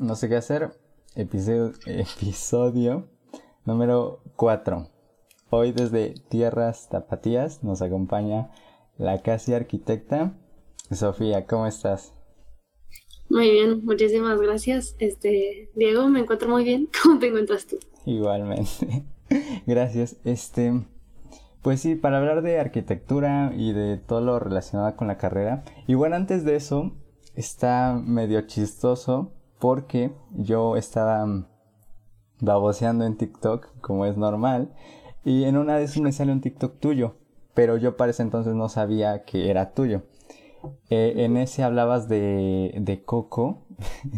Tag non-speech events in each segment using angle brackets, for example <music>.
No sé qué hacer. Episodio, <laughs> episodio número 4. Hoy desde Tierras Tapatías nos acompaña la casi arquitecta Sofía. ¿Cómo estás? Muy bien, muchísimas gracias. Este, Diego, me encuentro muy bien. <laughs> ¿Cómo te encuentras tú? Igualmente. <laughs> gracias. Este, pues sí, para hablar de arquitectura y de todo lo relacionado con la carrera. Y bueno, antes de eso, está medio chistoso porque yo estaba baboseando en TikTok, como es normal, y en una de esas me sale un TikTok tuyo, pero yo para ese entonces no sabía que era tuyo. Eh, en ese hablabas de, de Coco,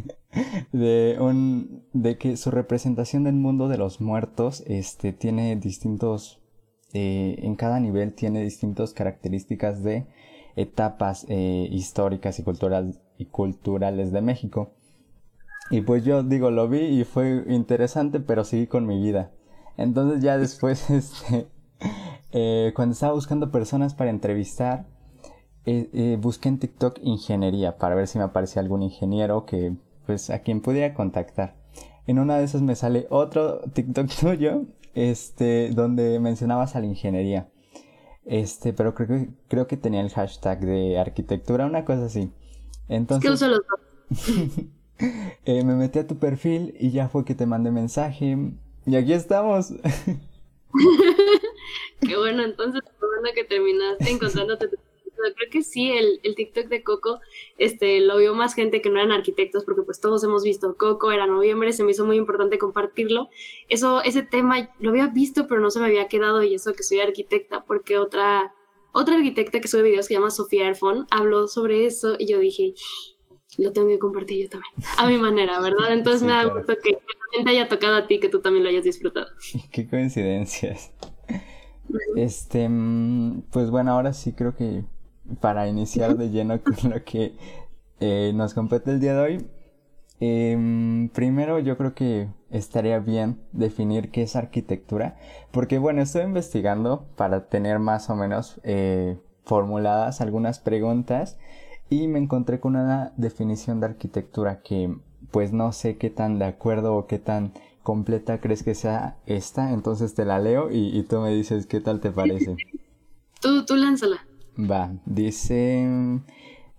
<laughs> de, un, de que su representación del mundo de los muertos este, tiene distintos, eh, en cada nivel tiene distintas características de etapas eh, históricas y culturales de México. Y pues yo digo, lo vi y fue interesante, pero seguí con mi vida. Entonces ya después, <laughs> este, eh, cuando estaba buscando personas para entrevistar, eh, eh, busqué en TikTok ingeniería para ver si me aparecía algún ingeniero que, pues, a quien pudiera contactar. En una de esas me sale otro TikTok <laughs> tuyo, este, donde mencionabas a la ingeniería. Este, pero creo que, creo que tenía el hashtag de arquitectura, una cosa así. Entonces... ¿Qué uso los <laughs> <laughs> Eh, me metí a tu perfil y ya fue que te mandé mensaje. Y aquí estamos. <laughs> Qué bueno, entonces, bueno que terminaste encontrándote. Creo que sí, el, el, TikTok de Coco este, lo vio más gente que no eran arquitectos, porque pues todos hemos visto Coco, era noviembre, se me hizo muy importante compartirlo. Eso, ese tema lo había visto, pero no se me había quedado, y eso que soy arquitecta, porque otra, otra arquitecta que sube videos que se llama Sofía Erfon habló sobre eso, y yo dije, lo tengo que compartir yo también, a mi manera, ¿verdad? Entonces me da gusto que te haya tocado a ti, que tú también lo hayas disfrutado. <laughs> Qué coincidencias. Este, mm, pues bueno, ahora sí creo que para iniciar de lleno con lo que eh, nos compete el día de hoy, eh, primero yo creo que estaría bien definir qué es arquitectura, porque bueno, estoy investigando para tener más o menos eh, formuladas algunas preguntas y me encontré con una definición de arquitectura que pues no sé qué tan de acuerdo o qué tan completa crees que sea esta, entonces te la leo y, tú me dices qué tal te parece. Tú, tú lánzala. Va, dice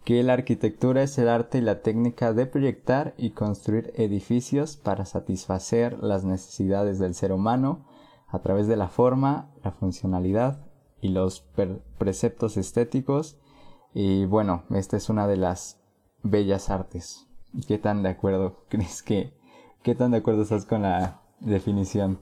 que la arquitectura es el arte y la técnica de proyectar y construir edificios para satisfacer las necesidades del ser humano a través de la forma, la funcionalidad y los preceptos estéticos y bueno, esta es una de las bellas artes. ¿Qué tan de acuerdo <laughs> crees que, qué tan de acuerdo estás con la definición?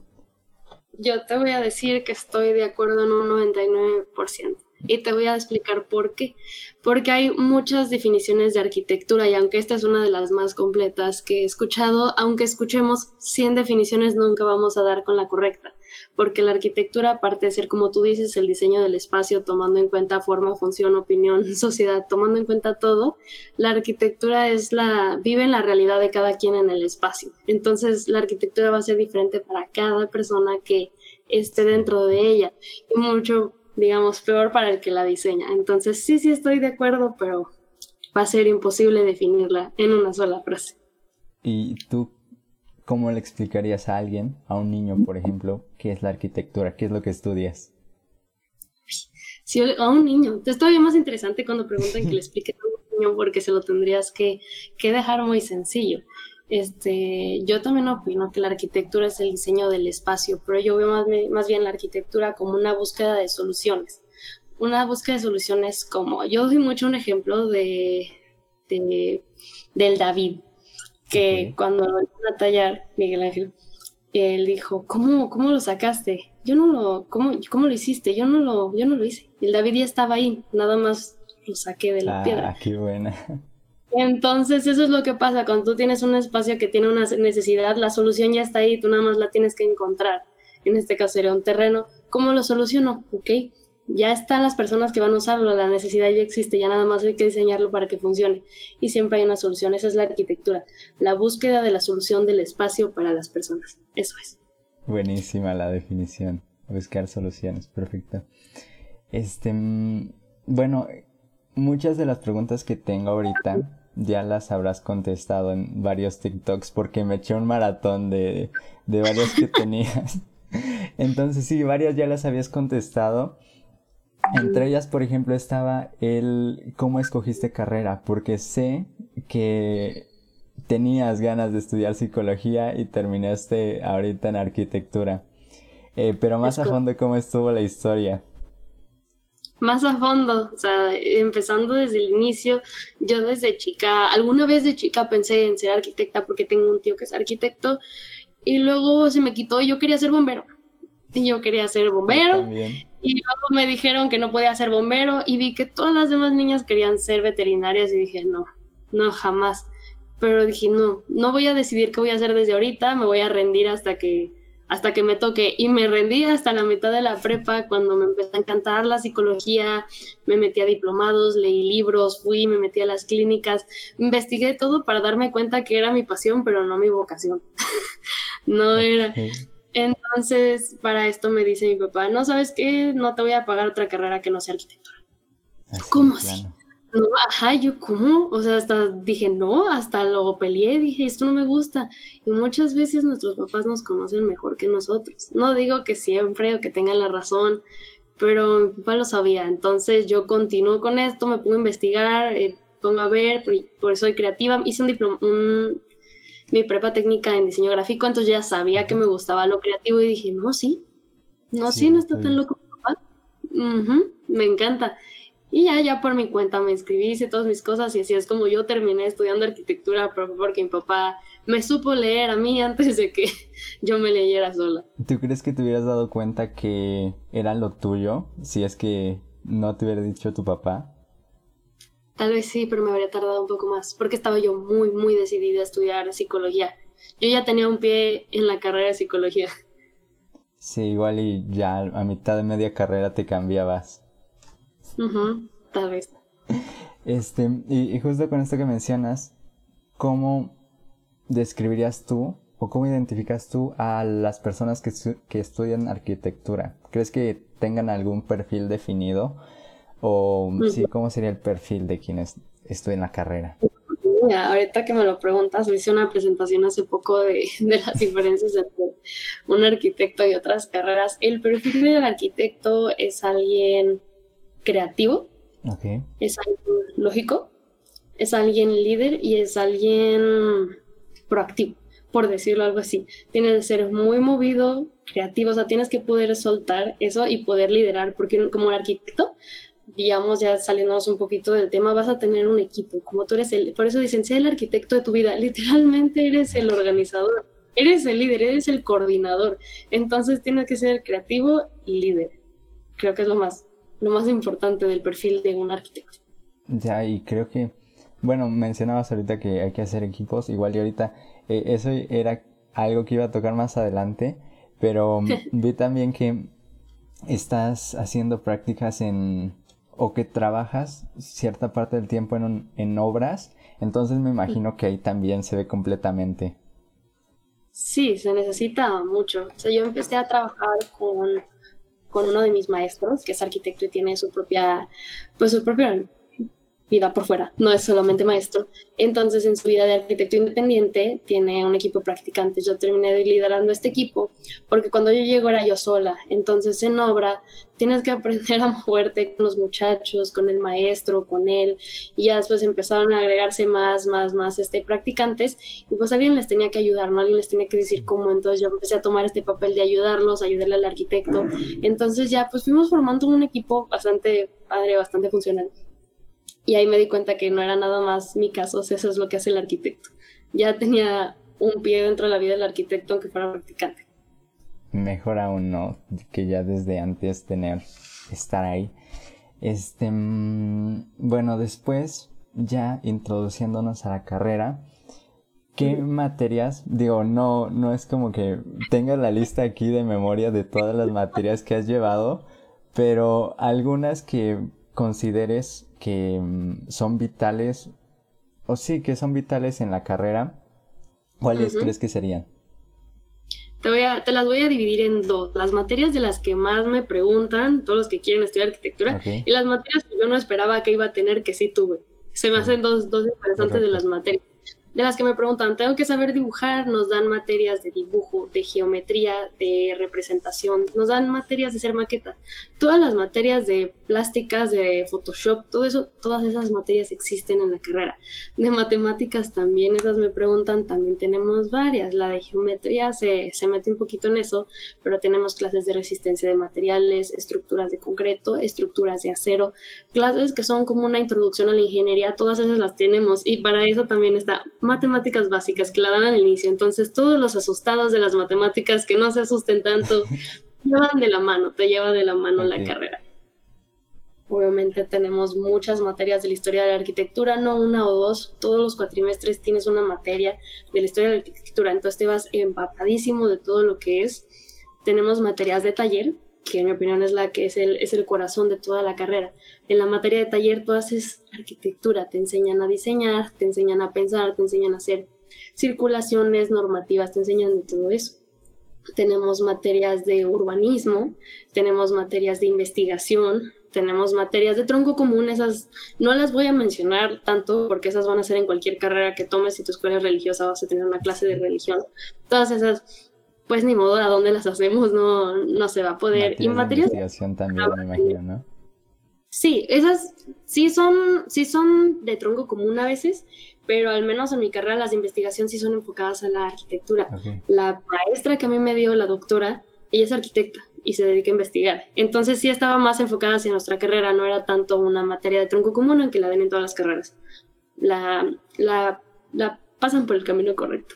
Yo te voy a decir que estoy de acuerdo en un 99%. Y te voy a explicar por qué. Porque hay muchas definiciones de arquitectura y aunque esta es una de las más completas que he escuchado, aunque escuchemos 100 definiciones, nunca vamos a dar con la correcta porque la arquitectura, aparte de ser, como tú dices, el diseño del espacio, tomando en cuenta forma, función, opinión, <laughs> sociedad, tomando en cuenta todo, la arquitectura es la, vive en la realidad de cada quien en el espacio. Entonces, la arquitectura va a ser diferente para cada persona que esté dentro de ella y mucho, digamos, peor para el que la diseña. Entonces, sí, sí estoy de acuerdo, pero va a ser imposible definirla en una sola frase. ¿Y tú ¿cómo le explicarías a alguien, a un niño, por ejemplo, qué es la arquitectura? ¿Qué es lo que estudias? Sí, a un niño. Es todavía más interesante cuando preguntan que le <laughs> explique a un niño porque se lo tendrías que, que dejar muy sencillo. Este, yo también opino que la arquitectura es el diseño del espacio, pero yo veo más, más bien la arquitectura como una búsqueda de soluciones. Una búsqueda de soluciones como, yo doy mucho un ejemplo de, de del David que cuando lo iban a tallar, Miguel Ángel, él dijo, ¿cómo, cómo lo sacaste? Yo no lo, ¿cómo, ¿cómo lo hiciste? Yo no lo, yo no lo hice. Y el David ya estaba ahí, nada más lo saqué de la piedra. Ah, qué buena. Entonces, eso es lo que pasa cuando tú tienes un espacio que tiene una necesidad, la solución ya está ahí, tú nada más la tienes que encontrar. En este caso sería un terreno. ¿Cómo lo soluciono? Ok, ya están las personas que van a usarlo, la necesidad ya existe, ya nada más hay que diseñarlo para que funcione. Y siempre hay una solución, esa es la arquitectura, la búsqueda de la solución del espacio para las personas. Eso es. Buenísima la definición, buscar soluciones, perfecto. Este, mm, bueno, muchas de las preguntas que tengo ahorita ya las habrás contestado en varios TikToks porque me eché un maratón de, de varias que <laughs> tenías. Entonces sí, varias ya las habías contestado. Entre ellas, por ejemplo, estaba el cómo escogiste carrera, porque sé que tenías ganas de estudiar psicología y terminaste ahorita en arquitectura. Eh, pero más a fondo, ¿cómo estuvo la historia? Más a fondo, o sea, empezando desde el inicio, yo desde chica, alguna vez de chica pensé en ser arquitecta porque tengo un tío que es arquitecto y luego se me quitó y yo quería ser bombero. Y yo quería ser bombero. Y luego me dijeron que no podía ser bombero y vi que todas las demás niñas querían ser veterinarias y dije, no, no, jamás pero dije, no, no voy a decidir qué voy a hacer desde ahorita, me voy a rendir hasta que, hasta que me toque. Y me rendí hasta la mitad de la prepa cuando me empezó a encantar la psicología, me metí a diplomados, leí libros, fui, me metí a las clínicas, investigué todo para darme cuenta que era mi pasión, pero no mi vocación. <laughs> no era. Entonces, para esto me dice mi papá, no sabes qué, no te voy a pagar otra carrera que no sea arquitectura. ¿Cómo así? No, ajá, yo cómo, o sea, hasta dije no, hasta lo peleé, dije, esto no me gusta. Y muchas veces nuestros papás nos conocen mejor que nosotros. No digo que siempre o que tengan la razón, pero mi papá lo sabía. Entonces yo continúo con esto, me pongo a investigar, eh, pongo a ver, por, eso soy creativa. Hice un diploma, mi prepa técnica en diseño gráfico, entonces ya sabía que me gustaba lo creativo y dije, no, sí, no, sí, no está tan loco. Papá. me encanta. Y ya, ya por mi cuenta me inscribí, hice todas mis cosas y así es como yo terminé estudiando arquitectura porque mi papá me supo leer a mí <laughs> antes de que yo me leyera sola. ¿Tú crees que te hubieras dado cuenta que era lo tuyo si es que no te hubiera dicho tu papá? Tal vez sí, pero me habría tardado un poco más porque estaba yo muy, muy decidida a estudiar psicología. Yo ya tenía un pie en la carrera de psicología. Sí, igual y ya a mitad de media carrera te cambiabas tal vez. Este, y, justo con esto que mencionas, ¿cómo describirías tú o cómo identificas tú a las personas que, que estudian arquitectura? ¿Crees que tengan algún perfil definido? ¿O sí, cómo sería el perfil de quienes estudian la carrera? ahorita que me lo preguntas, hice una presentación hace poco de, <laughs> de, las diferencias entre un arquitecto y otras carreras. El perfil del arquitecto es alguien creativo, es alguien lógico, es alguien líder y es alguien proactivo, por decirlo algo así. Tienes que ser muy movido, creativo, o sea, tienes que poder soltar eso y poder liderar, porque como arquitecto, digamos, ya saliéndonos un poquito del tema, vas a tener un equipo, como tú eres el, por eso dicen, sé el arquitecto de tu vida, literalmente eres el organizador, eres el líder, eres el coordinador, entonces tienes que ser creativo y líder. Creo que es lo más lo más importante del perfil de un arquitecto. Ya, y creo que, bueno, mencionabas ahorita que hay que hacer equipos, igual y ahorita eh, eso era algo que iba a tocar más adelante, pero <laughs> vi también que estás haciendo prácticas en, o que trabajas cierta parte del tiempo en, en obras, entonces me imagino que ahí también se ve completamente. Sí, se necesita mucho. O sea, yo empecé a trabajar con con uno de mis maestros, que es arquitecto y tiene su propia, pues su propia vida por fuera, no es solamente maestro. Entonces, en su vida de arquitecto independiente, tiene un equipo de practicantes. Yo terminé liderando este equipo porque cuando yo llego era yo sola. Entonces, en obra, tienes que aprender a moverte con los muchachos, con el maestro, con él. Y ya después empezaron a agregarse más, más, más este, practicantes. Y pues alguien les tenía que ayudar, ¿no? Alguien les tenía que decir cómo. Entonces, yo empecé a tomar este papel de ayudarlos, ayudarle al arquitecto. Entonces, ya pues fuimos formando un equipo bastante padre, bastante funcional. Y ahí me di cuenta que no era nada más mi caso, eso es lo que hace el arquitecto. Ya tenía un pie dentro de la vida del arquitecto aunque fuera practicante. Mejor aún no, que ya desde antes tener, estar ahí. Este, mm, bueno, después, ya introduciéndonos a la carrera, ¿qué materias? Digo, no, no es como que tenga la lista aquí de memoria de todas las materias que has llevado, pero algunas que consideres que mm, son vitales, o sí, que son vitales en la carrera, ¿cuáles crees que serían? Te, voy a, te las voy a dividir en dos. Las materias de las que más me preguntan, todos los que quieren estudiar arquitectura, y las materias que yo no esperaba que iba a tener, que sí tuve. Se me hacen dos, dos interesantes de las materias de las que me preguntan, tengo que saber dibujar, nos dan materias de dibujo, de geometría, de representación, nos dan materias de ser maqueta. Todas las materias de plásticas, de Photoshop, todo eso, todas esas materias existen en la carrera. De matemáticas también, esas me preguntan, también tenemos varias. La de geometría se, se mete un poquito en eso, pero tenemos clases de resistencia de materiales, estructuras de concreto, estructuras de acero, clases que son como una introducción a la ingeniería, todas esas las tenemos y para eso también está matemáticas básicas que la dan al inicio. Entonces, todos los asustados de las matemáticas que no se asusten tanto, <laughs> llevan de la mano, te lleva de la mano la carrera. Obviamente tenemos muchas materias de la historia de la arquitectura, no una o dos, todos los cuatrimestres tienes una materia de la historia de la arquitectura, entonces te vas empapadísimo de todo lo que es. Tenemos materias de taller, que en mi opinión es la que es el, es el corazón de toda la carrera. En la materia de taller tú haces arquitectura, te enseñan a diseñar, te enseñan a pensar, te enseñan a hacer circulaciones normativas, te enseñan de todo eso. Tenemos materias de urbanismo, tenemos materias de investigación, tenemos materias de tronco común, esas no las voy a mencionar tanto porque esas van a ser en cualquier carrera que tomes, si tu escuela es religiosa vas a tener una clase de religión. Todas esas pues ni modo a dónde las hacemos, no, no se va a poder. y materias de investigación también, me imagino, ¿no? Sí, esas sí son, sí son de tronco común a veces, pero al menos en mi carrera las de investigación sí son enfocadas a la arquitectura. La maestra que a mí me dio, la doctora, ella es arquitecta y se dedica a investigar. Entonces sí estaba más enfocada hacia nuestra carrera, no era tanto una materia de tronco común en que la den en todas las carreras. La, la, la pasan por el camino correcto.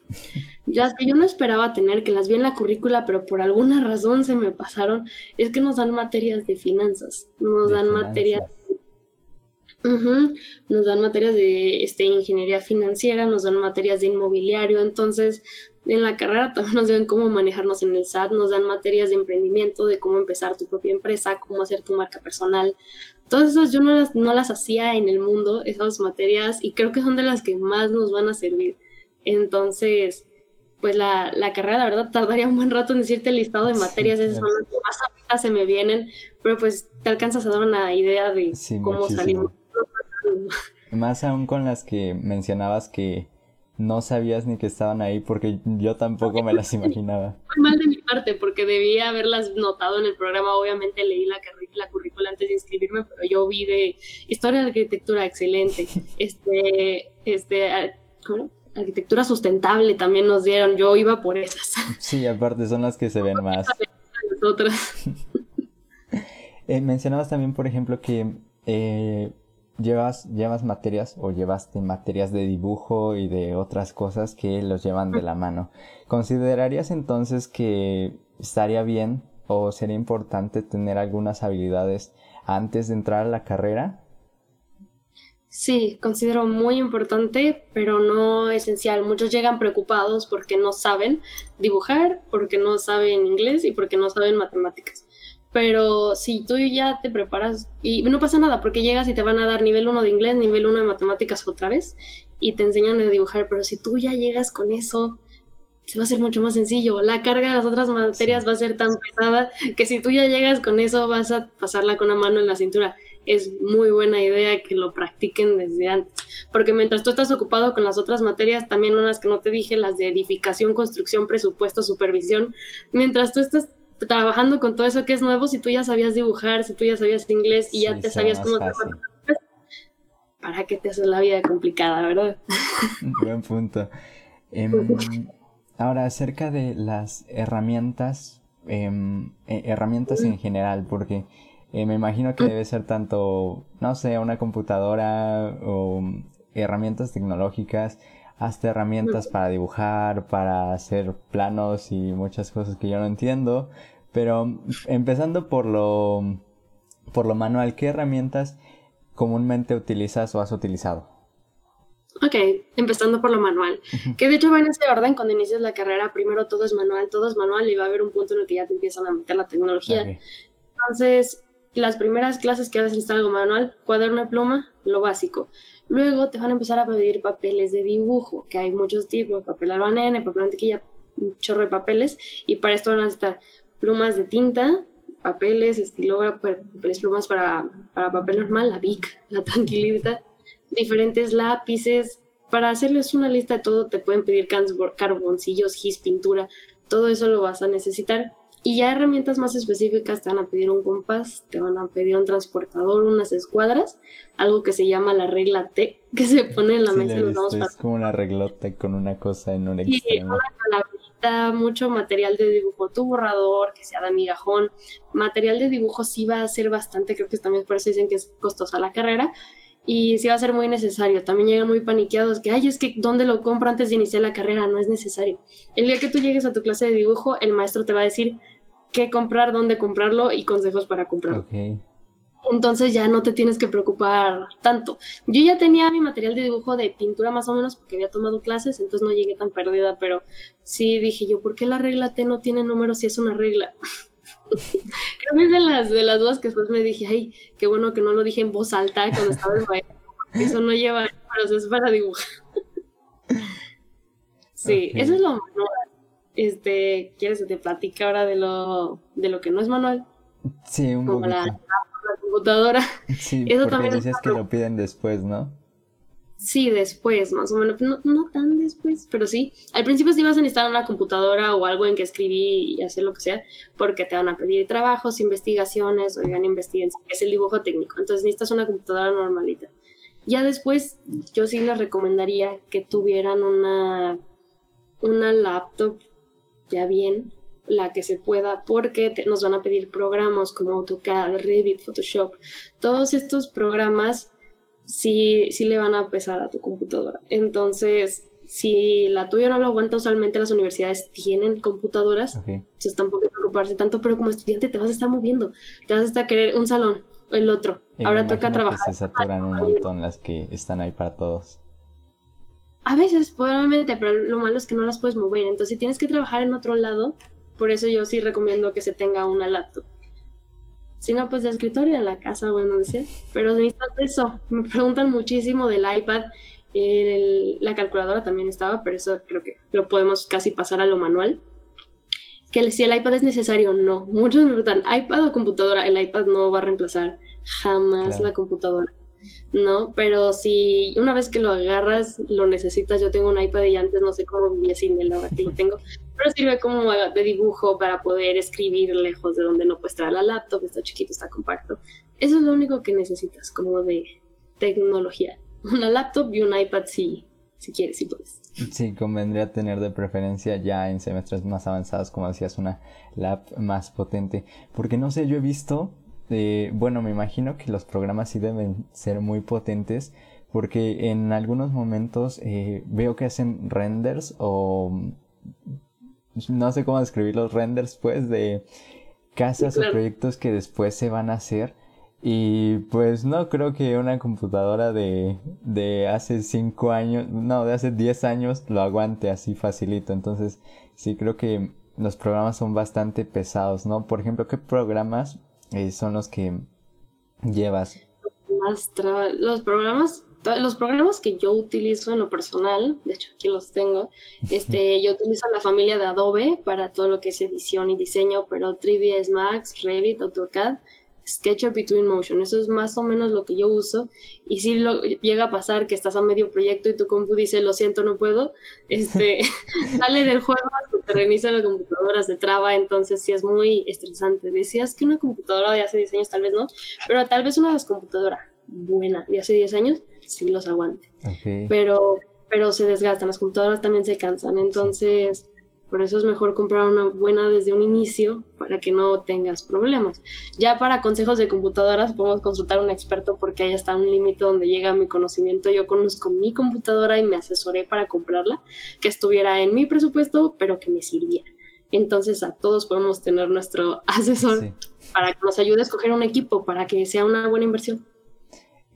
Ya que yo no esperaba tener, que las vi en la currícula, pero por alguna razón se me pasaron, es que nos dan materias de finanzas, nos dan materias... Nos dan materias de este, ingeniería financiera, nos dan materias de inmobiliario, entonces en la carrera también nos dan cómo manejarnos en el SAT, nos dan materias de emprendimiento, de cómo empezar tu propia empresa, cómo hacer tu marca personal, Todas esas yo no las, no las hacía en el mundo, esas materias, y creo que son de las que más nos van a servir. Entonces, pues la, la carrera, la verdad, tardaría un buen rato en decirte el listado de materias, esas son las que más ahorita se me vienen, pero pues te alcanzas a dar una idea de cómo salimos. Más aún con las que mencionabas que no sabías ni que estaban ahí porque yo tampoco me las imaginaba. <laughs> Fue mal de mi parte porque debía haberlas notado en el programa. Obviamente leí la, la currícula antes de inscribirme, pero yo vi de historia de arquitectura excelente. <laughs> Este, este, ¿cómo? Arquitectura sustentable también nos dieron. Yo iba por esas. Sí, aparte son las que se ven más. Otras. <laughs> eh, mencionabas también, por ejemplo, que eh, llevas, llevas materias o llevaste materias de dibujo y de otras cosas que los llevan de la mano. ¿Considerarías entonces que estaría bien o sería importante tener algunas habilidades antes de entrar a la carrera? Sí, considero muy importante, pero no esencial. Muchos llegan preocupados porque no saben dibujar, porque no saben inglés y porque no saben matemáticas. Pero si tú ya te preparas, y no pasa nada, porque llegas y te van a dar nivel 1 de inglés, nivel 1 de matemáticas otra vez, y te enseñan a dibujar, pero si tú ya llegas con eso, se va a hacer mucho más sencillo. La carga de las otras materias va a ser tan pesada que si tú ya llegas con eso, vas a pasarla con una mano en la cintura. Es muy buena idea que lo practiquen desde antes, porque mientras tú estás ocupado con las otras materias, también unas que no te dije, las de edificación, construcción, presupuesto, supervisión, mientras tú estás trabajando con todo eso que es nuevo, si tú ya sabías dibujar, si tú ya sabías inglés y ya te sabías cómo ¿para qué te haces la vida complicada, verdad? <laughs> Buen punto. Em, ahora, acerca de las herramientas, em, e, herramientas en general, porque eh, me imagino que debe ser tanto, no sé, una computadora o herramientas tecnológicas, hasta herramientas para dibujar, para hacer planos y muchas cosas que yo no entiendo. Pero empezando por lo, por lo manual, ¿qué herramientas comúnmente utilizas o has utilizado? Ok, empezando por lo manual. Que de hecho va en ese orden cuando inicias la carrera, primero todo es manual, todo es manual y va a haber un punto en el que ya te empiezan a meter la tecnología. Entonces, las primeras clases que haces algo manual, cuaderno de pluma, lo básico. Luego te van a empezar a pedir papeles de dibujo, que hay muchos tipos, papel albanene, papel mantequilla, un chorro de papeles, y para esto van a estar plumas de tinta, papeles, estilógrafo, papeles plumas para, para papel normal, la Bic, la tranquilita, diferentes lápices. Para hacerles una lista de todo, te pueden pedir carboncillos, gis, pintura, todo eso lo vas a necesitar. Y ya herramientas más específicas te van a pedir un compás, te van a pedir un transportador, unas escuadras, algo que se llama la regla T, que se pone en la mesa y vamos Es como una reglota con una cosa en un extremo. Una mucho material de dibujo, tu borrador, que sea de migajón. Material de dibujo sí va a ser bastante, creo que también por eso dicen que es costosa la carrera, y sí va a ser muy necesario. También llegan muy paniqueados que, ay, es que ¿dónde lo compro antes de iniciar la carrera? No es necesario. El día que tú llegues a tu clase de dibujo, el maestro te va a decir, qué comprar, dónde comprarlo y consejos para comprarlo. Entonces ya no te tienes que preocupar tanto. Yo ya tenía mi material de dibujo de pintura más o menos porque había tomado clases, entonces no llegué tan perdida, pero sí dije yo, ¿por qué la regla T no tiene número si es una regla? <laughs> Creo que es de las, de las dudas que después me dije, ay, qué bueno que no lo dije en voz alta cuando estaba en baile. Eso no lleva números, es para dibujar. <laughs> sí, eso es lo más este, ¿quieres que te platique ahora de lo, de lo que no es manual? Sí, un Como la, computadora. <laughs> Sí, Eso también dices que lo piden después, ¿no? Sí, después, más o menos. No, no, tan después, pero sí. Al principio sí vas a necesitar una computadora o algo en que escribir y hacer lo que sea, porque te van a pedir trabajos, investigaciones, oigan, investiguen, es el dibujo técnico. Entonces necesitas una computadora normalita. Ya después, yo sí les recomendaría que tuvieran una, una laptop ya bien la que se pueda, porque nos van a pedir programas como AutoCAD, Revit, Photoshop. Todos estos programas sí, sí le van a pesar a tu computadora. Entonces, si la tuya no lo aguanta, usualmente las universidades tienen computadoras, entonces tampoco hay que preocuparse tanto, pero como estudiante te vas a estar moviendo, te vas a estar querer un salón, el otro. Ahora toca trabajar. se saturan un montón las que están ahí para todos. A veces, probablemente, pero lo malo es que no las puedes mover. Entonces, si tienes que trabajar en otro lado, por eso yo sí recomiendo que se tenga una laptop. Si no, pues de escritorio en la casa, bueno, decir. Pero necesitas eso. Me preguntan muchísimo del iPad. la calculadora también estaba, pero eso creo que lo podemos casi pasar a lo manual. Que si el iPad es necesario, no. Muchos me preguntan, ¿iPad o computadora? El iPad no va a reemplazar jamás la computadora. ¿No? Pero si una vez que lo agarras, lo necesitas, yo tengo un iPad y antes no sé cómo vivía sin él, ahora que lo tengo, pero sirve como de dibujo para poder escribir lejos de donde no puedes traer la laptop, está chiquito, está compacto. Eso es lo único que necesitas, como de tecnología. Una laptop y un iPad si, si quieres, si puedes. Sí, convendría tener de preferencia ya en semestres más avanzados, como decías, una lap más potente. Porque no sé, yo he visto eh, bueno, me imagino que los programas sí deben ser muy potentes porque en algunos momentos eh, veo que hacen renders o no sé cómo describir los renders pues de casas o proyectos que después se van a hacer y pues no creo que una computadora de, de hace 5 años, no, de hace 10 años lo aguante así facilito. Entonces sí creo que los programas son bastante pesados, ¿no? Por ejemplo, ¿qué programas eh, son los que llevas? Los programas, los programas que yo utilizo en lo personal, de hecho aquí los tengo, este, yo utilizo la familia de Adobe para todo lo que es edición y diseño, pero 3ds Max, Revit, AutoCAD SketchUp y Twinmotion. Eso es más o menos lo que yo uso. Y si lo, llega a pasar que estás a medio proyecto y tu compu dice, lo siento, no puedo, <laughs> este, <laughs> sale del juego, te reinicia la computadora, se traba, entonces sí es muy estresante. Decías que una computadora de hace 10 años tal vez no, pero tal vez una computadora buena de hace 10 años sí los aguante. Pero, pero se desgastan, las computadoras también se cansan, entonces... Por eso es mejor comprar una buena desde un inicio para que no tengas problemas. Ya para consejos de computadoras podemos consultar a un experto porque ahí está un límite donde llega mi conocimiento. Yo conozco mi computadora y me asesoré para comprarla, que estuviera en mi presupuesto, pero que me sirviera. Entonces a todos podemos tener nuestro <laughs> asesor para que nos ayude a escoger un equipo, para que sea una buena inversión.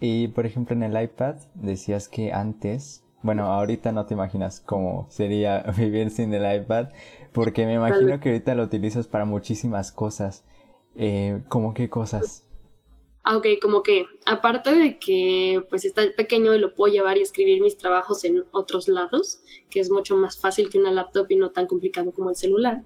Y por ejemplo en el iPad decías que antes bueno, ahorita no te imaginas cómo sería <laughs> vivir sin el iPad, porque me imagino que ahorita lo utilizas para muchísimas cosas. Eh, ¿Cómo qué cosas? Ah, ok, como que aparte de que pues está pequeño y lo puedo llevar y escribir mis trabajos en otros lados, que es mucho más fácil que una laptop y no tan complicado como el celular,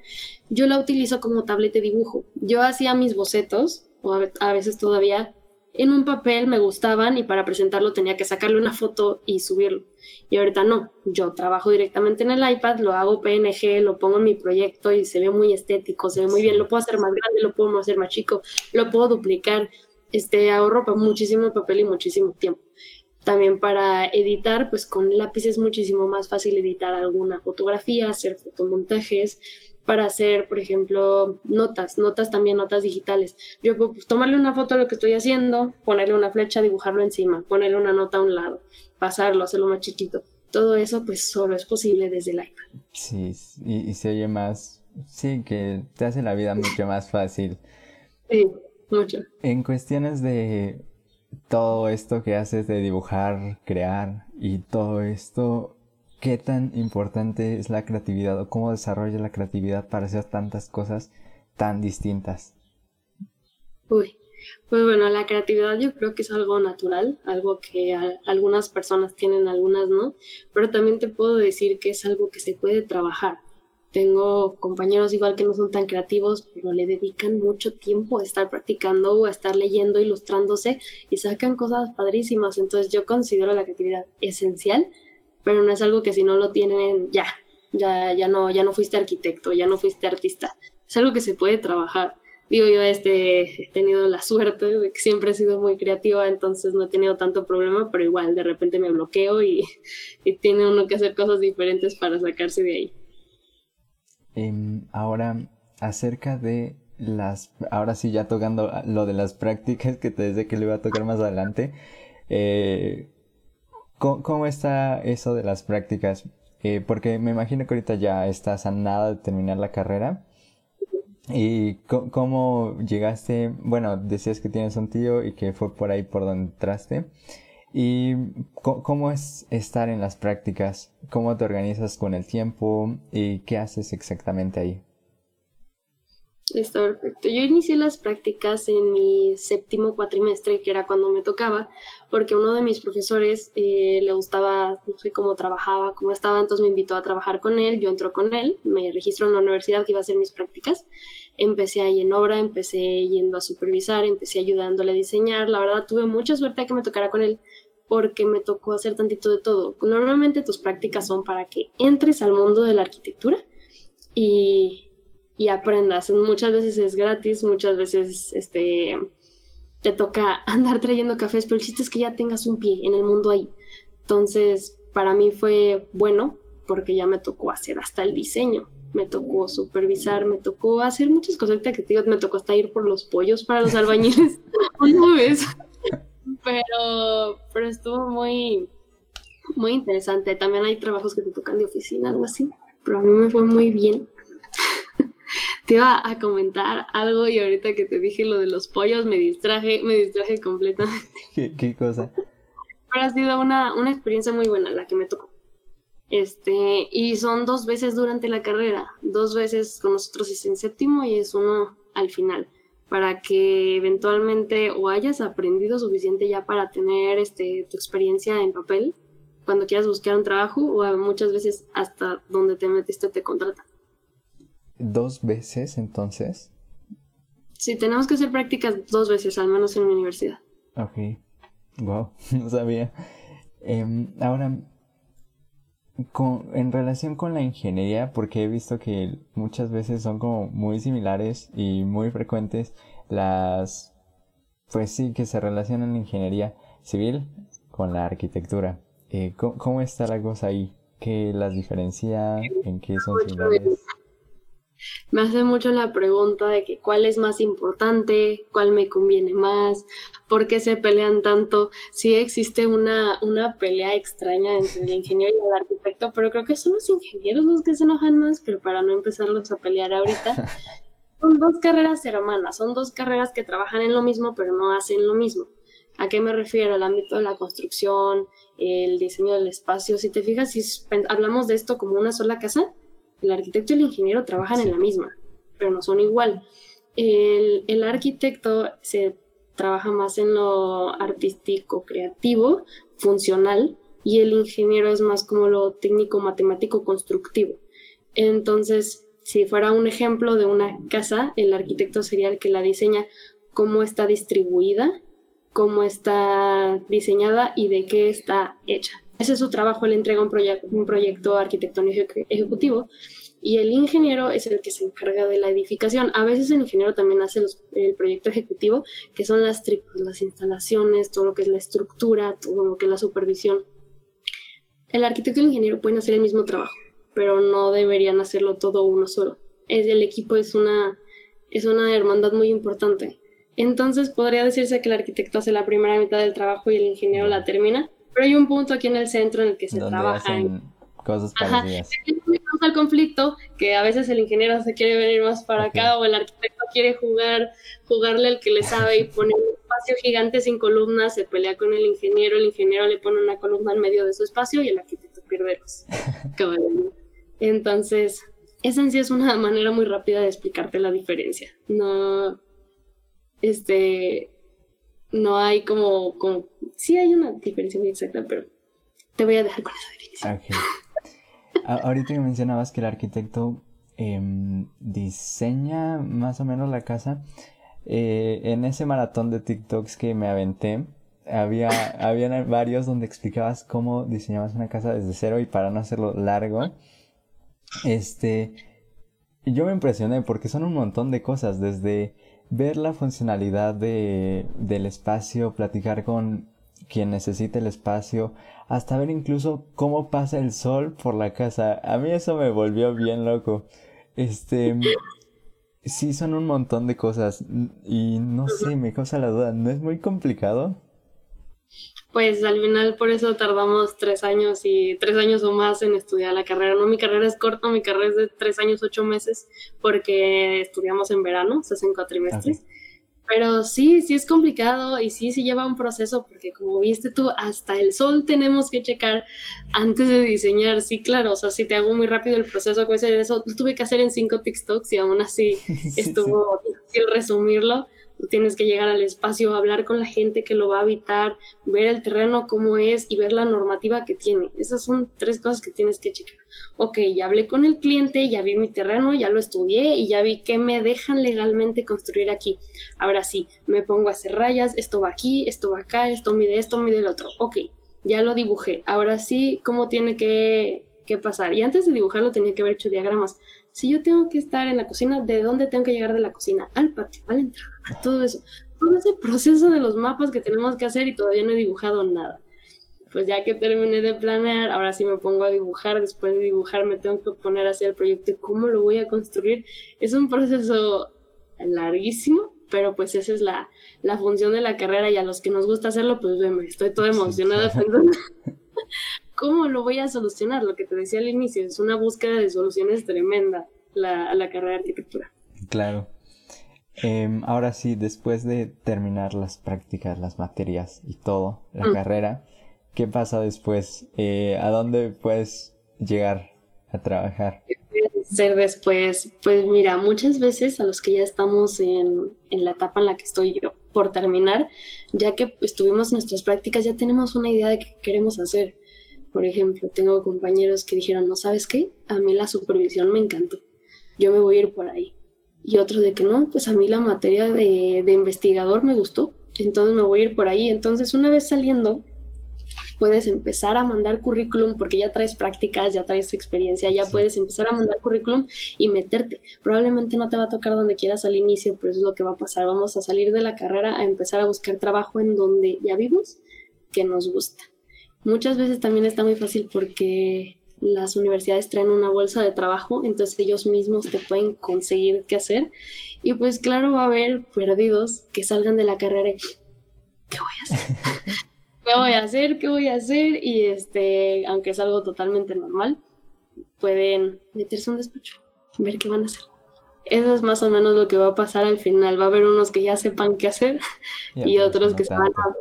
yo la utilizo como tablet de dibujo. Yo hacía mis bocetos, o a veces todavía en un papel me gustaban y para presentarlo tenía que sacarle una foto y subirlo. Y ahorita no, yo trabajo directamente en el iPad, lo hago PNG, lo pongo en mi proyecto y se ve muy estético, se ve muy bien, lo puedo hacer más grande, lo puedo hacer más chico, lo puedo duplicar, este, ahorro muchísimo papel y muchísimo tiempo. También para editar, pues con lápiz es muchísimo más fácil editar alguna fotografía, hacer fotomontajes, para hacer, por ejemplo, notas, notas también, notas digitales. Yo puedo pues, tomarle una foto de lo que estoy haciendo, ponerle una flecha, dibujarlo encima, ponerle una nota a un lado, pasarlo, hacerlo más chiquito. Todo eso pues solo es posible desde el iPad. Sí, y, y se oye más, sí, que te hace la vida mucho más fácil. Sí, mucho. En cuestiones de todo esto que haces de dibujar, crear y todo esto, ¿qué tan importante es la creatividad o cómo desarrolla la creatividad para hacer tantas cosas tan distintas? Uy, pues bueno, la creatividad yo creo que es algo natural, algo que algunas personas tienen, algunas no, pero también te puedo decir que es algo que se puede trabajar. Tengo compañeros igual que no son tan creativos, pero le dedican mucho tiempo a estar practicando o a estar leyendo, ilustrándose y sacan cosas padrísimas. Entonces yo considero la creatividad esencial, pero no es algo que si no lo tienen ya, ya, ya no, ya no fuiste arquitecto, ya no fuiste artista. Es algo que se puede trabajar. Digo, yo este, he tenido la suerte de que siempre he sido muy creativa, entonces no he tenido tanto problema, pero igual de repente me bloqueo y, tiene uno que hacer cosas diferentes para sacarse de ahí. Em, ahora, acerca de las, ahora sí ya tocando lo de las prácticas que te desde que le voy a tocar más adelante, eh, ¿cómo, está eso de las prácticas? Eh, porque me imagino que ahorita ya estás a nada de terminar la carrera. ¿Y cómo llegaste? Bueno, decías que tienes un tío y que fue por ahí por donde entraste. ¿Y cómo es estar en las prácticas? ¿Cómo te organizas con el tiempo? ¿Y qué haces exactamente ahí? Está perfecto. Yo inicié las prácticas en mi séptimo cuatrimestre, que era cuando me tocaba, porque uno de mis profesores eh, le gustaba, no sé cómo trabajaba, cómo estaba, entonces me invitó a trabajar con él, yo entro con él, me registro en la universidad que iba a hacer mis prácticas, empecé ahí en obra, empecé yendo a supervisar, empecé ayudándole a diseñar, la verdad tuve mucha suerte de que me tocara con él, porque me tocó hacer tantito de todo. Normalmente tus prácticas son para que entres al mundo de la arquitectura y, y aprendas. Muchas veces es gratis, muchas veces este, te toca <laughs> andar trayendo cafés, pero el chiste es que ya tengas un pie en el mundo ahí. Entonces, para mí fue bueno porque ya me tocó hacer hasta el diseño, me tocó supervisar, me tocó hacer muchas cosas que te me tocó hasta ir por los pollos para los albañiles <laughs> una vez pero, pero estuvo muy, muy interesante. También hay trabajos que te tocan de oficina, algo así, pero a mí me fue muy bien. Te iba a comentar algo y ahorita que te dije lo de los pollos me distraje, me distraje completamente. ¿Qué, cosa? Pero ha sido una, una experiencia muy buena la que me tocó. Este, y son dos veces durante la carrera, dos veces con nosotros es en séptimo y es uno al final para que eventualmente o hayas aprendido suficiente ya para tener este, tu experiencia en papel cuando quieras buscar un trabajo o muchas veces hasta donde te metiste te contratan. ¿Dos veces entonces? Sí, tenemos que hacer prácticas dos veces, al menos en mi universidad. Ok. Wow, <laughs> no sabía. Em, ahora, en relación con la ingeniería, porque he visto que muchas veces son como muy similares y muy frecuentes las, pues sí, que se relacionan la ingeniería civil con la arquitectura. Eh, ¿cómo, está la cosa ahí? ¿Qué las diferencia? ¿En qué son similares? Me hace mucho la pregunta de que cuál es más importante, cuál me conviene más, por qué se pelean tanto. Sí existe una, una pelea extraña entre el ingeniero y el arquitecto, pero creo que son los ingenieros los que se enojan más, pero para no empezarlos a pelear ahorita. <laughs> Son dos carreras hermanas, son dos carreras que trabajan en lo mismo, pero no hacen lo mismo. ¿A qué me refiero? El ámbito de la construcción, el diseño del espacio. Si te fijas, si hablamos de esto como una sola casa, el arquitecto y el ingeniero trabajan en la misma, pero no son igual. El, arquitecto se trabaja más en lo artístico, creativo, funcional, y el ingeniero es más como lo técnico, matemático, constructivo. Entonces, si fuera un ejemplo de una casa, el arquitecto sería el que la diseña, cómo está distribuida, cómo está diseñada y de qué está hecha. Ese es su trabajo, él entrega un, proyecto arquitectónico ejecutivo y el ingeniero es el que se encarga de la edificación. A veces el ingeniero también hace el proyecto ejecutivo, que son las, las instalaciones, todo lo que es la estructura, todo lo que es la supervisión. El arquitecto y el ingeniero pueden hacer el mismo trabajo, pero no deberían hacerlo todo uno solo. El equipo es una, es una hermandad muy importante. Entonces podría decirse que el arquitecto hace la primera mitad del trabajo y el ingeniero la termina, pero hay un punto aquí en el centro en el que se trabaja en cosas parecidas. Ajá. el conflicto que a veces el ingeniero se quiere venir más para acá o el arquitecto quiere jugar, jugarle al que le sabe y pone un espacio gigante sin columnas, se pelea con el ingeniero, el ingeniero le pone una columna en medio de su espacio y el arquitecto pierde los <laughs> Entonces, esa en sí es una manera muy rápida de explicarte la diferencia. No, este, no hay como, como, sí hay una diferencia muy exacta, pero te voy a dejar con esa definición. Ahorita que mencionabas que el arquitecto em, diseña más o menos la casa, eh, en ese maratón de TikToks que me aventé, había, había varios donde explicabas cómo diseñabas una casa desde cero y para no hacerlo largo, este, yo me impresioné porque son un montón de cosas, desde ver la funcionalidad de, del espacio, platicar con quien necesite el espacio, hasta ver incluso cómo pasa el sol por la casa. A mí eso me volvió bien loco. Este, sí son un montón de cosas y no sé, me causa la duda, ¿no es muy complicado? Pues al final por eso tardamos tres años y tres años o más en estudiar la carrera. No, mi carrera es corta, mi carrera es de tres años, ocho meses, porque estudiamos en verano, se hacen cuatrimestres. Pero sí, sí es complicado y sí, sí lleva un proceso porque como viste tú, hasta el sol tenemos que checar antes de diseñar. Sí, claro, o sea, si te hago muy rápido el proceso, pues eso lo tuve que hacer en cinco TikToks y aún así <laughs> estuvo difícil resumirlo tienes que llegar al espacio, hablar con la gente que lo va a habitar, ver el terreno cómo es y ver la normativa que tiene. Esas son tres cosas que tienes que checar. Ok, ya hablé con el cliente, ya vi mi terreno, ya lo estudié y ya vi que me dejan legalmente construir aquí. Ahora sí, me pongo a hacer rayas, esto va aquí, esto va acá, esto mide esto, mide el otro. Ok, ya lo dibujé. Ahora sí, ¿cómo tiene que, que pasar? Y antes de dibujarlo tenía que haber hecho diagramas si yo tengo que estar en la cocina, ¿de dónde tengo que llegar de la cocina? Al patio, al entrar, todo eso. Todo ese proceso de los mapas que tenemos que hacer y todavía no he dibujado nada. Pues ya que terminé de planear, ahora sí me pongo a dibujar. Después de dibujar me tengo que poner hacia el proyecto y cómo lo voy a construir. Es un proceso larguísimo, pero pues esa es la, la función de la carrera y a los que nos gusta hacerlo, pues estoy toda emocionada pensando <laughs> ¿cómo lo voy a solucionar? Lo que te decía al inicio, es una búsqueda de soluciones tremenda la, la carrera de arquitectura. Claro. Em, ahora sí, después de terminar las prácticas, las materias y todo, la mm. carrera, ¿qué pasa después? Eh, ¿A dónde puedes llegar a trabajar? ¿Qué ser después? Pues mira, muchas veces a los que ya estamos en, en la etapa en la que estoy yo por terminar, ya que estuvimos nuestras prácticas, ya tenemos una idea de qué queremos hacer. Por ejemplo, tengo compañeros que dijeron, no sabes qué, a mí la supervisión me encantó, yo me voy a ir por ahí. Y otros de que no, pues a mí la materia de, de investigador me gustó, entonces me voy a ir por ahí. Entonces, una vez saliendo, puedes empezar a mandar currículum porque ya traes prácticas, ya traes experiencia, ya puedes empezar a mandar currículum y meterte. Probablemente no te va a tocar donde quieras al inicio, pero eso es lo que va a pasar. Vamos a salir de la carrera a empezar a buscar trabajo en donde ya vivimos, que nos gusta. Muchas veces también está muy fácil porque las universidades traen una bolsa de trabajo, entonces ellos mismos te pueden conseguir qué hacer. Y pues claro, va a haber perdidos que salgan de la carrera y, ¿qué voy a hacer? <laughs> ¿Qué voy a hacer? ¿Qué voy a hacer? Y este, aunque es algo totalmente normal, pueden meterse un despacho, ver qué van a hacer. Eso es más o menos lo que va a pasar al final. Va a haber unos que ya sepan qué hacer y, otros que se van a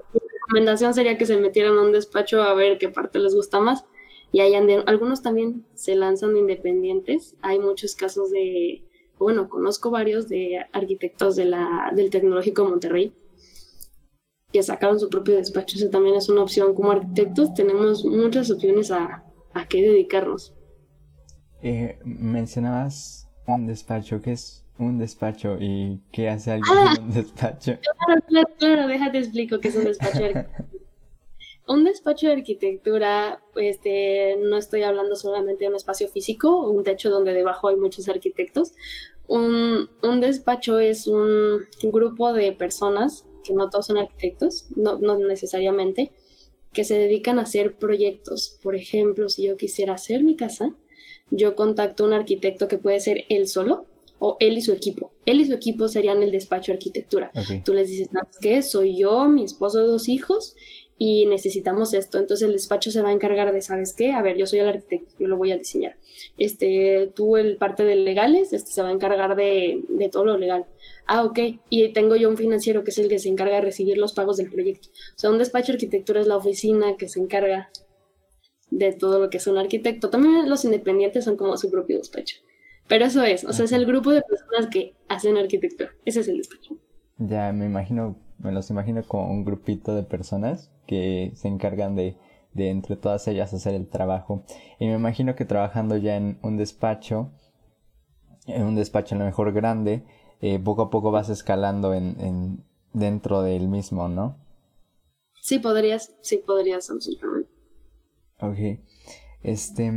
recomendación sería que se metieran a un despacho a ver qué parte les gusta más. Y hayan algunos también se lanzan independientes. Hay muchos casos de, bueno, conozco varios de arquitectos de la, del Tecnológico Monterrey que sacaron su propio despacho. Eso también es una opción. Como arquitectos tenemos muchas opciones a, a qué dedicarnos. Eh, mencionabas un despacho que es un despacho y qué hace alguien en un despacho? <laughs> Claro, claro, claro, déjate explico qué es un despacho de arquitectura. Un despacho de arquitectura, este, no estoy hablando solamente de un espacio físico, un techo donde debajo hay muchos arquitectos. Un, un despacho es un grupo de personas, que no todos son arquitectos, no, no necesariamente, que se dedican a hacer proyectos. Por ejemplo, si yo quisiera hacer mi casa, yo contacto a un arquitecto que puede ser él solo o él y su equipo. Él y su equipo serían el despacho de arquitectura. Tú les dices, ¿qué? Soy yo, mi esposo, dos hijos y necesitamos esto. Entonces el despacho se va a encargar de, ¿sabes qué? A ver, yo soy el arquitecto, yo lo voy a diseñar. Este, tú el parte de legales, este se va a encargar de, de todo lo legal. Ah, ok. Y tengo yo un financiero que es el que se encarga de recibir los pagos del proyecto. O sea, un despacho de arquitectura es la oficina que se encarga de todo lo que es un arquitecto. También los independientes son como su propio despacho. Pero eso es, o sea, es el grupo de personas que hacen arquitectura. Ese es el despacho. Ya me imagino, me los imagino como un grupito de personas que se encargan de, de entre todas ellas hacer el trabajo. Y me imagino que trabajando ya en un despacho, en un despacho a lo mejor grande, eh, poco a poco vas escalando en, en, dentro del mismo, ¿no? Sí, podrías, sí, podrías, absolutamente. Ok. Este,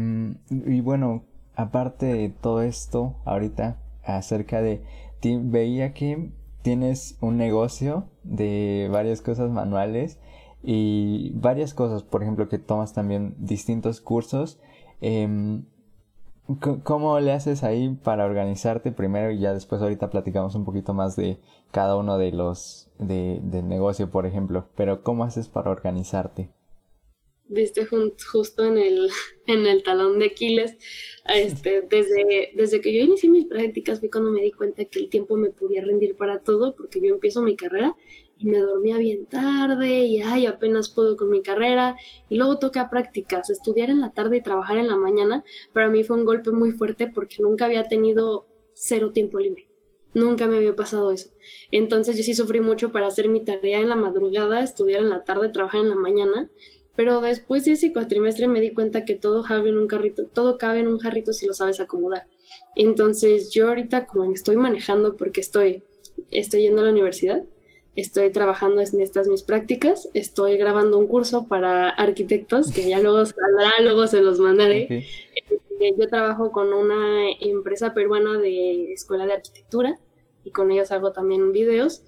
y bueno, aparte de todo esto, ahorita, acerca de ti, veía que tienes un negocio de varias cosas manuales y varias cosas, por ejemplo, que tomas también distintos cursos. Em, ¿Cómo le haces ahí para organizarte primero y ya después ahorita platicamos un poquito más de cada uno de los de, del negocio, por ejemplo? Pero ¿cómo haces para organizarte? Viste justo en el, <laughs> en el talón de Aquiles. Este, desde, desde que yo inicié mis prácticas fue cuando me di cuenta que el tiempo me podía rendir para todo, porque yo empiezo mi carrera y me dormía bien tarde y ay, apenas puedo con mi carrera y luego toca prácticas, estudiar en la tarde y trabajar en la mañana, para mí fue un golpe muy fuerte porque nunca había tenido cero tiempo libre. Nunca me había pasado eso. Entonces yo sí sufrí mucho para hacer mi tarea en la madrugada, estudiar en la tarde, trabajar en la mañana. Pero después de ese cuatrimestre me di cuenta que todo cabe en un carrito, todo cabe en un jarrito si lo sabes acomodar. Entonces yo ahorita como me estoy manejando porque estoy, estoy yendo a la universidad, estoy trabajando en estas mis prácticas, estoy grabando un curso para arquitectos que ya luego saldrá, luego se los mandaré. Eh, yo trabajo con una empresa peruana de escuela de arquitectura y con ellos hago también videos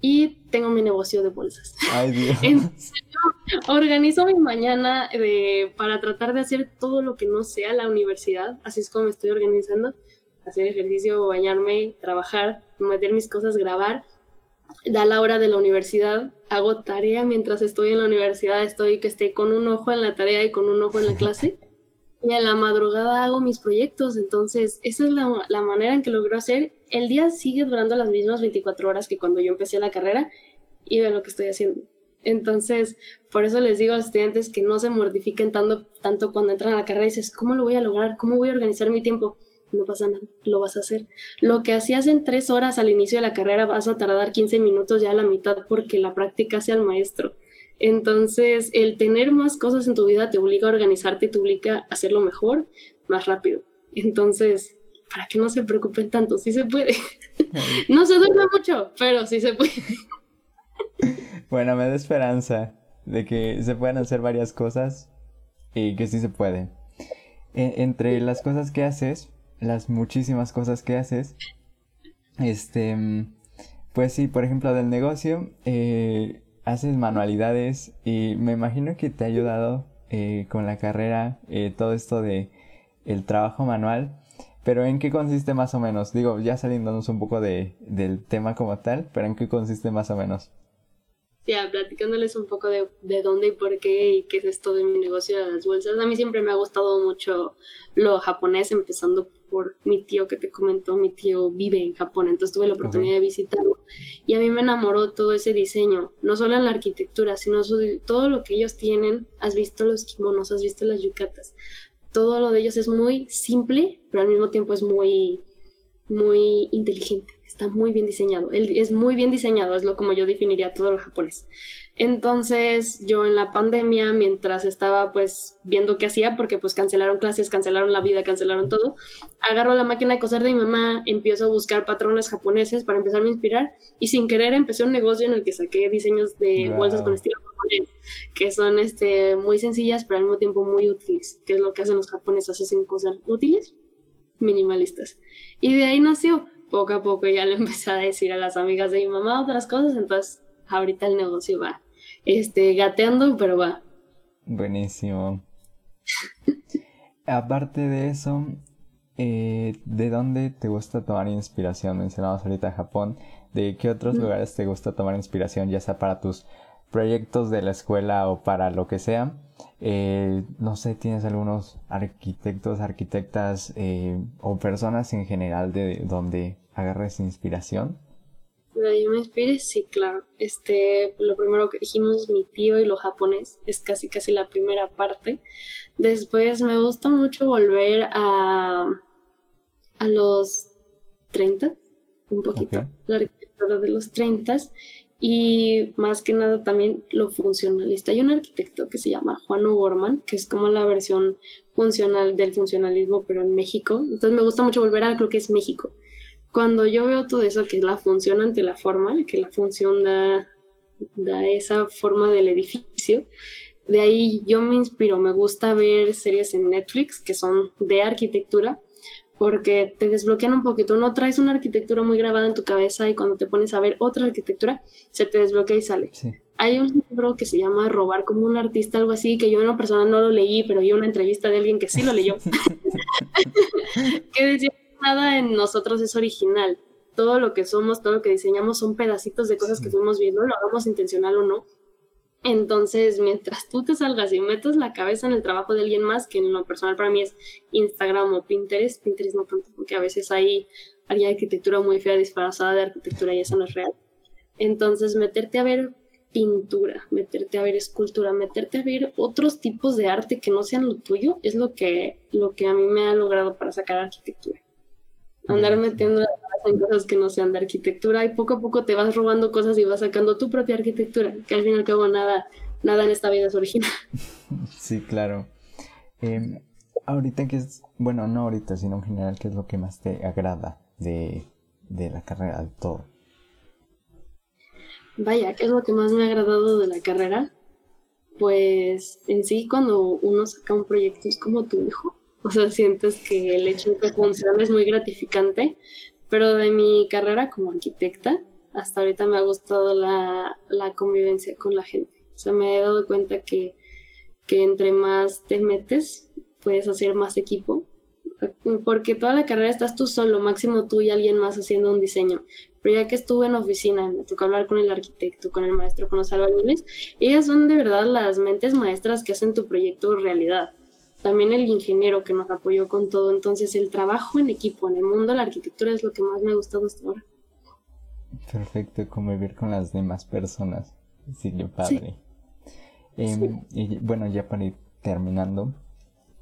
y tengo mi negocio de bolsas. Ay, Dios. <laughs> organizo mi mañana de, para tratar de hacer todo lo que no sea la universidad, así es como me estoy organizando, hacer ejercicio, bañarme, trabajar, meter mis cosas, grabar da la hora de la universidad, hago tarea mientras estoy en la universidad, estoy que esté con un ojo en la tarea y con un ojo en la clase. Y en la madrugada hago mis proyectos, entonces esa es la, la manera en que logro hacer. El día sigue durando las mismas 24 horas que cuando yo empecé la carrera y ve lo que estoy haciendo. Entonces, por eso les digo a los estudiantes que no se mortifiquen tanto, tanto cuando entran a la carrera y dices, ¿cómo lo voy a lograr? ¿Cómo voy a organizar mi tiempo? no pasa nada, lo vas a hacer. Lo que hacías en tres horas al inicio de la carrera vas a tardar 15 minutos ya a la mitad porque la práctica hace al maestro. Entonces, el tener más cosas en tu vida te obliga a organizarte y te obliga a hacerlo mejor, más rápido. Entonces, para que no se preocupen tanto, sí se puede. <laughs> no se duerme mucho, pero sí se puede. bueno, me da esperanza de que se puedan hacer varias cosas y que sí se puede. E, entre las cosas que haces, las muchísimas cosas que haces. Este, pues sí, por ejemplo, del negocio, eh, haces manualidades y me imagino que te ha ayudado eh, con la carrera eh, todo esto de el trabajo manual. Pero ¿en qué consiste más o menos? Digo, ya saliéndonos un poco de, del tema como tal, pero ¿en qué consiste más o menos? Ya, platicándoles un poco de, de, dónde y por qué y qué es esto de mi negocio de las bolsas. A mí siempre me ha gustado mucho lo japonés, empezando por mi tío que te comentó, mi tío vive en Japón, entonces tuve la oportunidad de visitarlo y a mí me enamoró todo ese diseño, no solo en la arquitectura, sino todo lo que ellos tienen, has visto los kimonos, has visto las yucatas, todo lo de ellos es muy simple, pero al mismo tiempo es muy, muy inteligente, está muy bien diseñado, es muy bien diseñado, es lo como yo definiría todo lo japonés. Entonces yo en la pandemia, mientras estaba pues viendo qué hacía, porque pues cancelaron clases, cancelaron la vida, cancelaron todo, agarro la máquina de coser de mi mamá, empiezo a buscar patrones japoneses para empezar a inspirar y sin querer empecé un negocio en el que saqué diseños de bolsas con estilo que son este, muy sencillas pero al mismo tiempo muy útiles, que es lo que hacen los japoneses, hacen cosas útiles, minimalistas. Y de ahí nació, poco a poco ya le <laughs> empecé a decir a las amigas de mi mamá otras cosas, entonces ahorita el negocio va este, gateando, pero va. Buenísimo. <laughs> Aparte de eso, eh, ¿de dónde te gusta tomar inspiración? Mencionamos ahorita Japón. ¿De qué otros lugares te gusta tomar inspiración, ya sea para tus proyectos de la escuela o para lo que sea? Eh, no sé, ¿tienes algunos arquitectos, arquitectas eh, o personas en general de donde agarres inspiración? yo me inspire, sí, claro. Este, lo primero que dijimos, mi tío y lo japonés, es casi casi la primera parte. Después me gusta mucho volver a, a los 30, un poquito, la arquitectura de los 30 y más que nada también lo funcionalista. Hay un arquitecto que se llama Juan O'Gorman, que es como la versión funcional del funcionalismo, pero en México. Entonces me gusta mucho volver a lo que es México cuando yo veo todo eso, que es la función ante la forma, que la función da, da esa forma del edificio, de ahí yo me inspiro, me gusta ver series en Netflix que son de arquitectura, porque te desbloquean un poquito, no traes una arquitectura muy grabada en tu cabeza y cuando te pones a ver otra arquitectura, se te desbloquea y sale. Hay un libro que se llama Robar como un artista, algo así, que yo en una persona no lo leí, pero vi una entrevista de alguien que sí lo leyó, <laughs> que decía nada en nosotros es original. Todo lo que somos, todo lo que diseñamos son pedacitos de cosas que fuimos viendo, lo hagamos intencional o no. Entonces, mientras tú te salgas y metas la cabeza en el trabajo de alguien más, que en lo personal para mí es Instagram o Pinterest, Pinterest no tanto, porque a veces hay, arquitectura muy fea disfrazada de arquitectura y eso no es real. Entonces, meterte a ver pintura, meterte a ver escultura, meterte a ver otros tipos de arte que no sean lo tuyo, es lo que, lo que a mí me ha logrado para sacar arquitectura andar metiendo en cosas que no sean de arquitectura y poco a poco te vas robando cosas y vas sacando tu propia arquitectura, que al fin y al cabo nada, nada en esta vida es original. <laughs> Sí, claro. Em, ahorita que es, bueno, no ahorita, sino en general, ¿qué es lo que más te agrada de, de la carrera, de todo? Vaya, ¿qué es lo que más me ha agradado de la carrera? Pues en sí, cuando uno saca un proyecto es como tu hijo o sea, sientes que el hecho de que funcione es muy gratificante, pero de mi carrera como arquitecta, hasta ahorita me ha gustado la, la convivencia con la gente. O sea, me he dado cuenta que, que entre más te metes, puedes hacer más equipo. Porque toda la carrera estás tú solo, máximo tú y alguien más haciendo un diseño. Pero ya que estuve en oficina, me tocó hablar con el arquitecto, con el maestro, con los albañiles, ellas son de verdad las mentes maestras que hacen tu proyecto realidad también el ingeniero que nos apoyó con todo. Entonces, el trabajo en equipo en el mundo de la arquitectura es lo que más me ha gustado hasta ahora. Perfecto, convivir con las demás personas. Sí, qué padre. Em, y bueno, ya para ir terminando,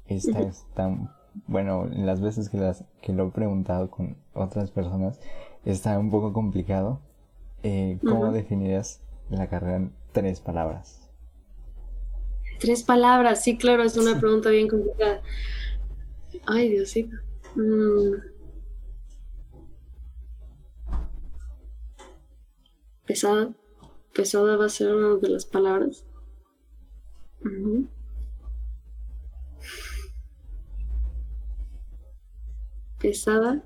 esta es tan, bueno, las veces que, las, que lo he preguntado con otras personas, está un poco complicado. Eh, ¿Cómo definirías la carrera en tres palabras? Tres palabras, sí, claro, es una pregunta bien complicada. Ay, Diosito. Mm. Pesada. Pesada va a ser una de las palabras. Pesada.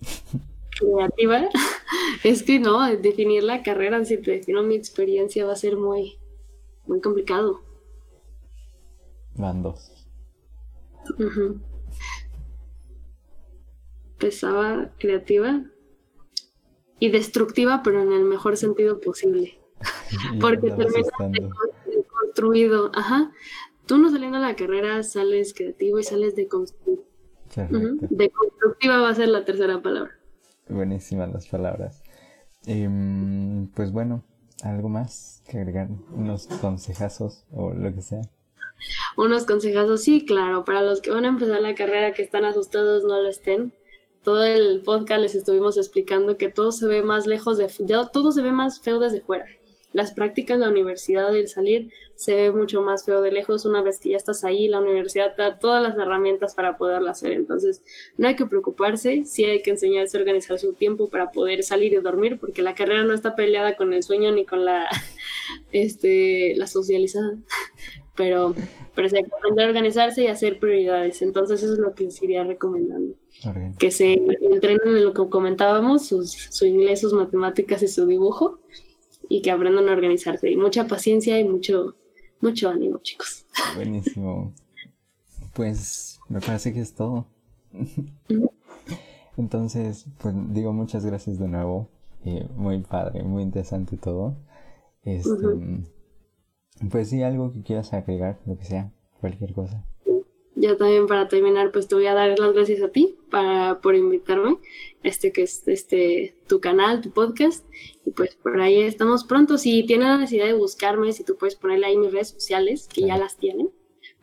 <laughs> Creativa. <laughs> es que no, definir la carrera, si te defino mi experiencia, va a ser muy, muy complicado. Van dos. Pesaba, creativa y destructiva, pero en el mejor sentido posible. <laughs> Porque termina construido. Ajá. Tú no saliendo a la carrera sales creativo y sales de construir. De constructiva va a ser la tercera palabra. Buenísimas las palabras. Em, pues bueno, ¿Algo más que agregar? ¿Unos consejazos o lo que sea? Unos consejazos, sí, claro. Para los que van a empezar la carrera, que están asustados, no lo estén. Todo el podcast les estuvimos explicando que todo se ve más lejos de... todo se ve más feo desde fuera. Las prácticas, la universidad, el salir, se ve mucho más feo de lejos. Una vez que ya estás ahí, la universidad te da todas las herramientas para poderlo hacer. Entonces, no hay que preocuparse, sí hay que enseñarse a organizar su tiempo para poder salir y dormir, porque la carrera no está peleada con el sueño ni con la, <laughs> este, la socializada. <laughs> Pero, pero se hay que aprender a organizarse y hacer prioridades. Entonces, eso es lo que les iría recomendando. Que se entrenen en lo que comentábamos, su inglés, sus matemáticas y su dibujo y que aprendan a organizarse. Y mucha paciencia y mucho, mucho ánimo, chicos. Buenísimo. Pues me parece que es todo. Entonces, pues digo muchas gracias de nuevo. Eh, muy padre, muy interesante todo. Este, Pues sí, algo que quieras agregar, lo que sea, cualquier cosa. Yo también para terminar, pues te voy a dar las gracias a ti para, por invitarme, este que es este tu canal, tu podcast, y pues por ahí estamos pronto. Si tienen la necesidad de buscarme, si tú puedes ponerle ahí mis redes sociales, que ya las tienen,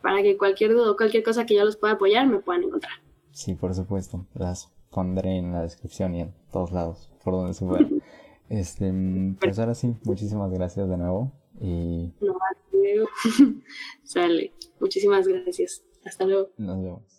para que cualquier duda o cualquier cosa que yo los pueda apoyar, me puedan encontrar. Sí, por supuesto, las pondré en la descripción y en todos lados, por donde se pueda. <laughs> este, pues ahora sí, muchísimas gracias de nuevo y... No, <laughs> Sale, muchísimas gracias. Hasta luego. Nos vemos.